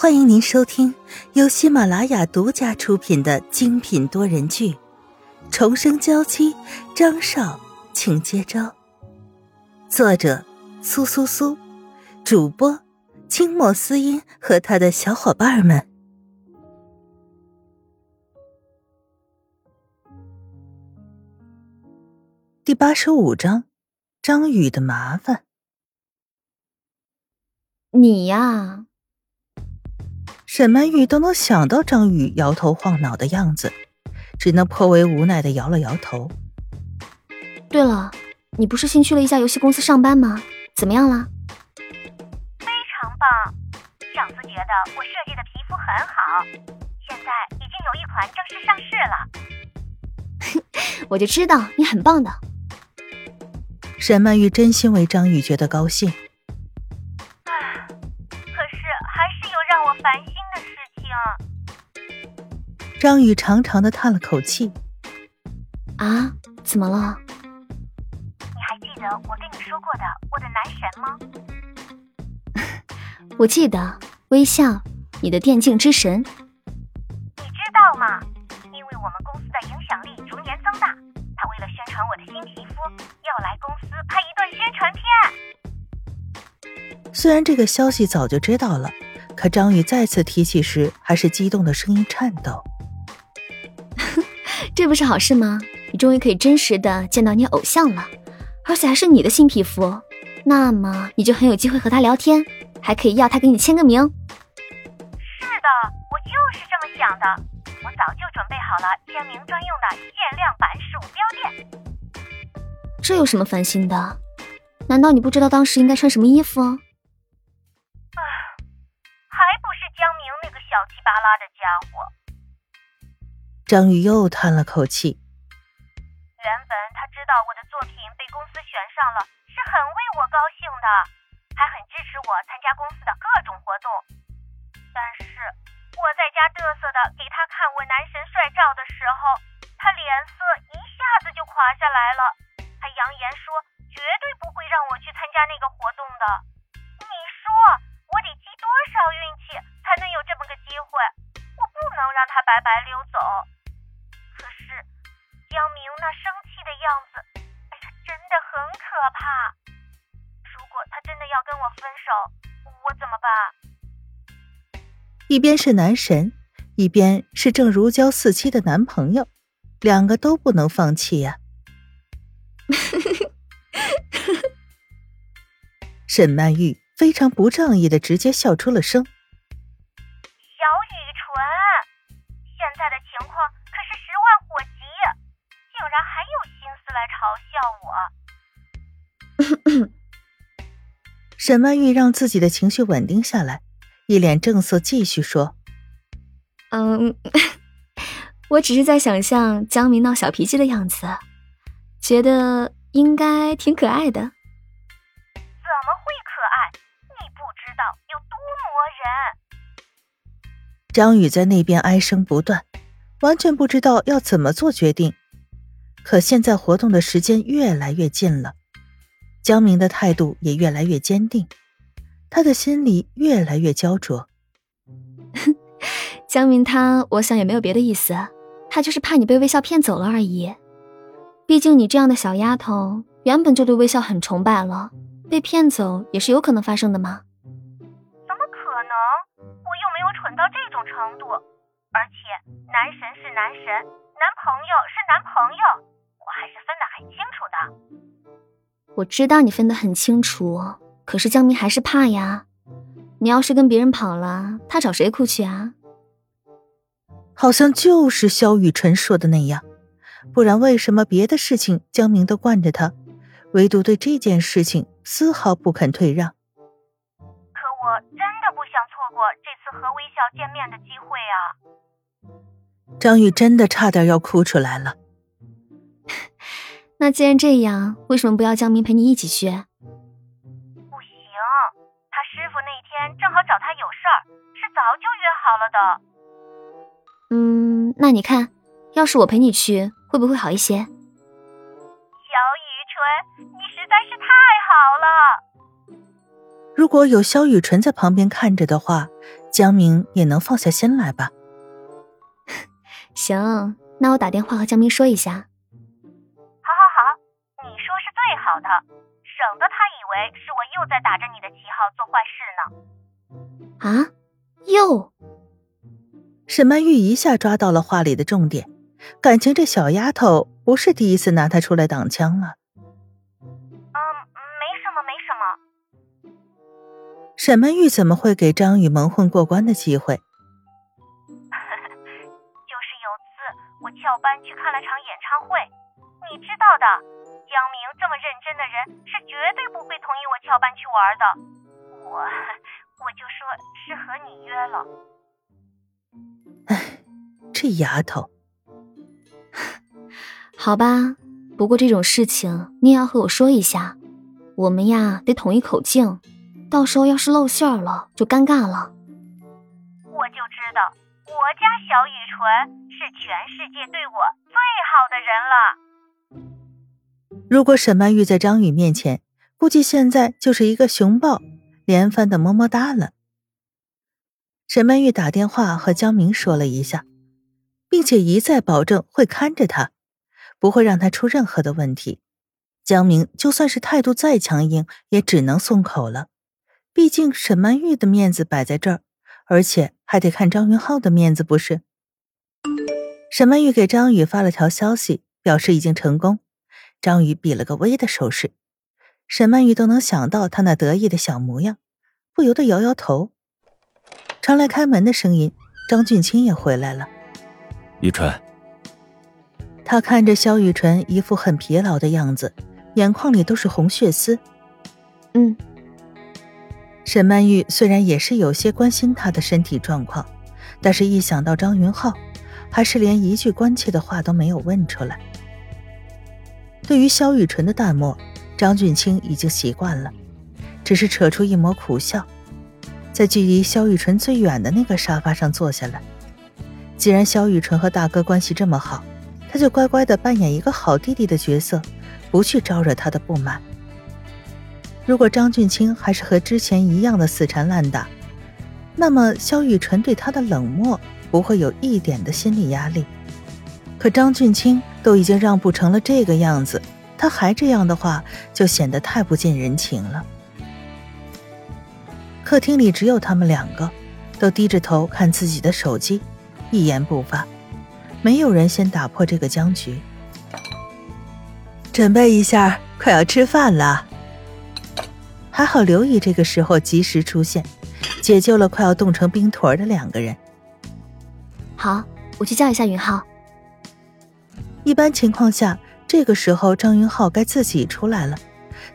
欢迎您收听由喜马拉雅独家出品的精品多人剧《重生娇妻》，张少，请接招。作者：苏苏苏，主播：清墨思音和他的小伙伴们。第八十五章：张宇的麻烦。你呀。沈曼玉都能想到张宇摇头晃脑的样子，只能颇为无奈的摇了摇头。对了，你不是新去了一家游戏公司上班吗？怎么样了？非常棒，上司觉得我设计的皮肤很好，现在已经有一款正式上市了。我就知道你很棒的。沈曼玉真心为张宇觉得高兴。张宇长长的叹了口气，啊，怎么了？你还记得我跟你说过的我的男神吗？我记得，微笑，你的电竞之神。你知道吗？因为我们公司的影响力逐年增大，他为了宣传我的新皮肤，要来公司拍一段宣传片。虽然这个消息早就知道了，可张宇再次提起时，还是激动的声音颤抖。这不是好事吗？你终于可以真实的见到你偶像了，而且还是你的新皮肤，那么你就很有机会和他聊天，还可以要他给你签个名。是的，我就是这么想的，我早就准备好了签名专用的限量版鼠标垫。这有什么烦心的？难道你不知道当时应该穿什么衣服？啊，还不是江明那个小气巴拉的家伙。张宇又叹了口气。原本他知道我的作品被公司选上了，是很为我高兴的，还很支持我参加公司的各种活动。但是我在家嘚瑟的给他看我男神帅照的时候，他脸色一下子就垮下来了，还扬言说绝对不会让我去参加那个活动的。你说我得积多少运气才能有这么个机会？我不能让他白白溜走。江明那生气的样子，哎呀，真的很可怕。如果他真的要跟我分手，我怎么办？一边是男神，一边是正如胶似漆的男朋友，两个都不能放弃呀。沈曼玉非常不仗义的直接笑出了声。沈曼玉让自己的情绪稳定下来，一脸正色，继续说：“嗯，我只是在想象江明闹小脾气的样子，觉得应该挺可爱的。”“怎么会可爱？你不知道有多磨人。”张宇在那边哀声不断，完全不知道要怎么做决定。可现在活动的时间越来越近了，江明的态度也越来越坚定，他的心里越来越焦灼。江明他，我想也没有别的意思，他就是怕你被微笑骗走了而已。毕竟你这样的小丫头，原本就对微笑很崇拜了，被骗走也是有可能发生的嘛。怎么可能？我又没有蠢到这种程度，而且男神是男神，男朋友是男朋友。我还是分得很清楚的。我知道你分得很清楚，可是江明还是怕呀。你要是跟别人跑了，他找谁哭去啊？好像就是萧雨辰说的那样，不然为什么别的事情江明都惯着他，唯独对这件事情丝毫不肯退让？可我真的不想错过这次和微笑见面的机会啊！张宇真的差点要哭出来了。那既然这样，为什么不要江明陪你一起去？不行，他师傅那天正好找他有事儿，是早就约好了的。嗯，那你看，要是我陪你去，会不会好一些？小雨纯，你实在是太好了。如果有萧雨纯在旁边看着的话，江明也能放下心来吧。行，那我打电话和江明说一下。好好好，你说是最好的，省得他以为是我又在打着你的旗号做坏事呢。啊？又？沈曼玉一下抓到了话里的重点，感情这小丫头不是第一次拿她出来挡枪了。嗯，没什么，没什么。沈曼玉怎么会给张宇蒙混过关的机会？班去看了场演唱会，你知道的，江明这么认真的人是绝对不会同意我翘班去玩的。我，我就说是和你约了。哎，这丫头，好吧，不过这种事情你也要和我说一下，我们呀得统一口径，到时候要是露馅了就尴尬了。我，家小雨纯是全世界对我最好的人了。如果沈曼玉在张宇面前，估计现在就是一个熊抱，连番的么么哒了。沈曼玉打电话和江明说了一下，并且一再保证会看着他，不会让他出任何的问题。江明就算是态度再强硬，也只能松口了。毕竟沈曼玉的面子摆在这儿，而且还得看张云浩的面子，不是？沈曼玉给张宇发了条消息，表示已经成功。张宇比了个 V 的手势，沈曼玉都能想到他那得意的小模样，不由得摇摇头。传来开门的声音，张俊清也回来了。雨纯，他看着肖雨纯一副很疲劳的样子，眼眶里都是红血丝。嗯。沈曼玉虽然也是有些关心他的身体状况，但是一想到张云浩，还是连一句关切的话都没有问出来。对于萧雨纯的淡漠，张俊清已经习惯了，只是扯出一抹苦笑。在距离萧雨纯最远的那个沙发上坐下来。既然萧雨纯和大哥关系这么好，他就乖乖的扮演一个好弟弟的角色，不去招惹他的不满。如果张俊清还是和之前一样的死缠烂打，那么萧雨纯对他的冷漠不会有一点的心理压力。可张俊清都已经让步成了这个样子，他还这样的话，就显得太不近人情了。客厅里只有他们两个，都低着头看自己的手机，一言不发。没有人先打破这个僵局。准备一下，快要吃饭了。还好刘姨这个时候及时出现，解救了快要冻成冰坨的两个人。好，我去叫一下云浩。一般情况下，这个时候张云浩该自己出来了，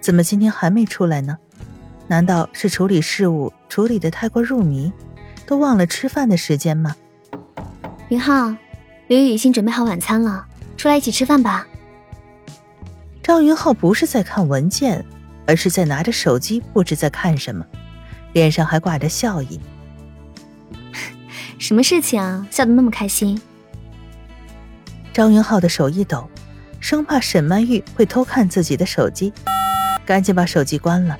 怎么今天还没出来呢？难道是处理事务处理的太过入迷，都忘了吃饭的时间吗？云浩，刘宇已经准备好晚餐了，出来一起吃饭吧。张云浩不是在看文件，而是在拿着手机，不知在看什么，脸上还挂着笑意。什么事情啊？笑得那么开心？张云浩的手一抖，生怕沈曼玉会偷看自己的手机，赶紧把手机关了。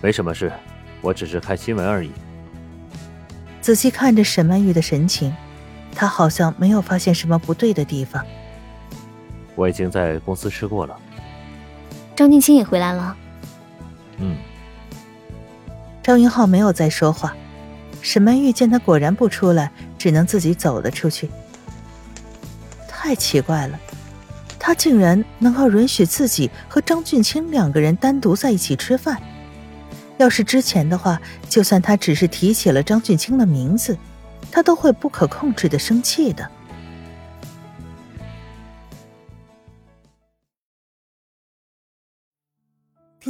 没什么事，我只是看新闻而已。仔细看着沈曼玉的神情，她好像没有发现什么不对的地方。我已经在公司吃过了。张静清也回来了。嗯。张云浩没有再说话。沈曼玉见他果然不出来，只能自己走了出去。太奇怪了，他竟然能够允许自己和张俊清两个人单独在一起吃饭。要是之前的话，就算他只是提起了张俊清的名字，他都会不可控制的生气的。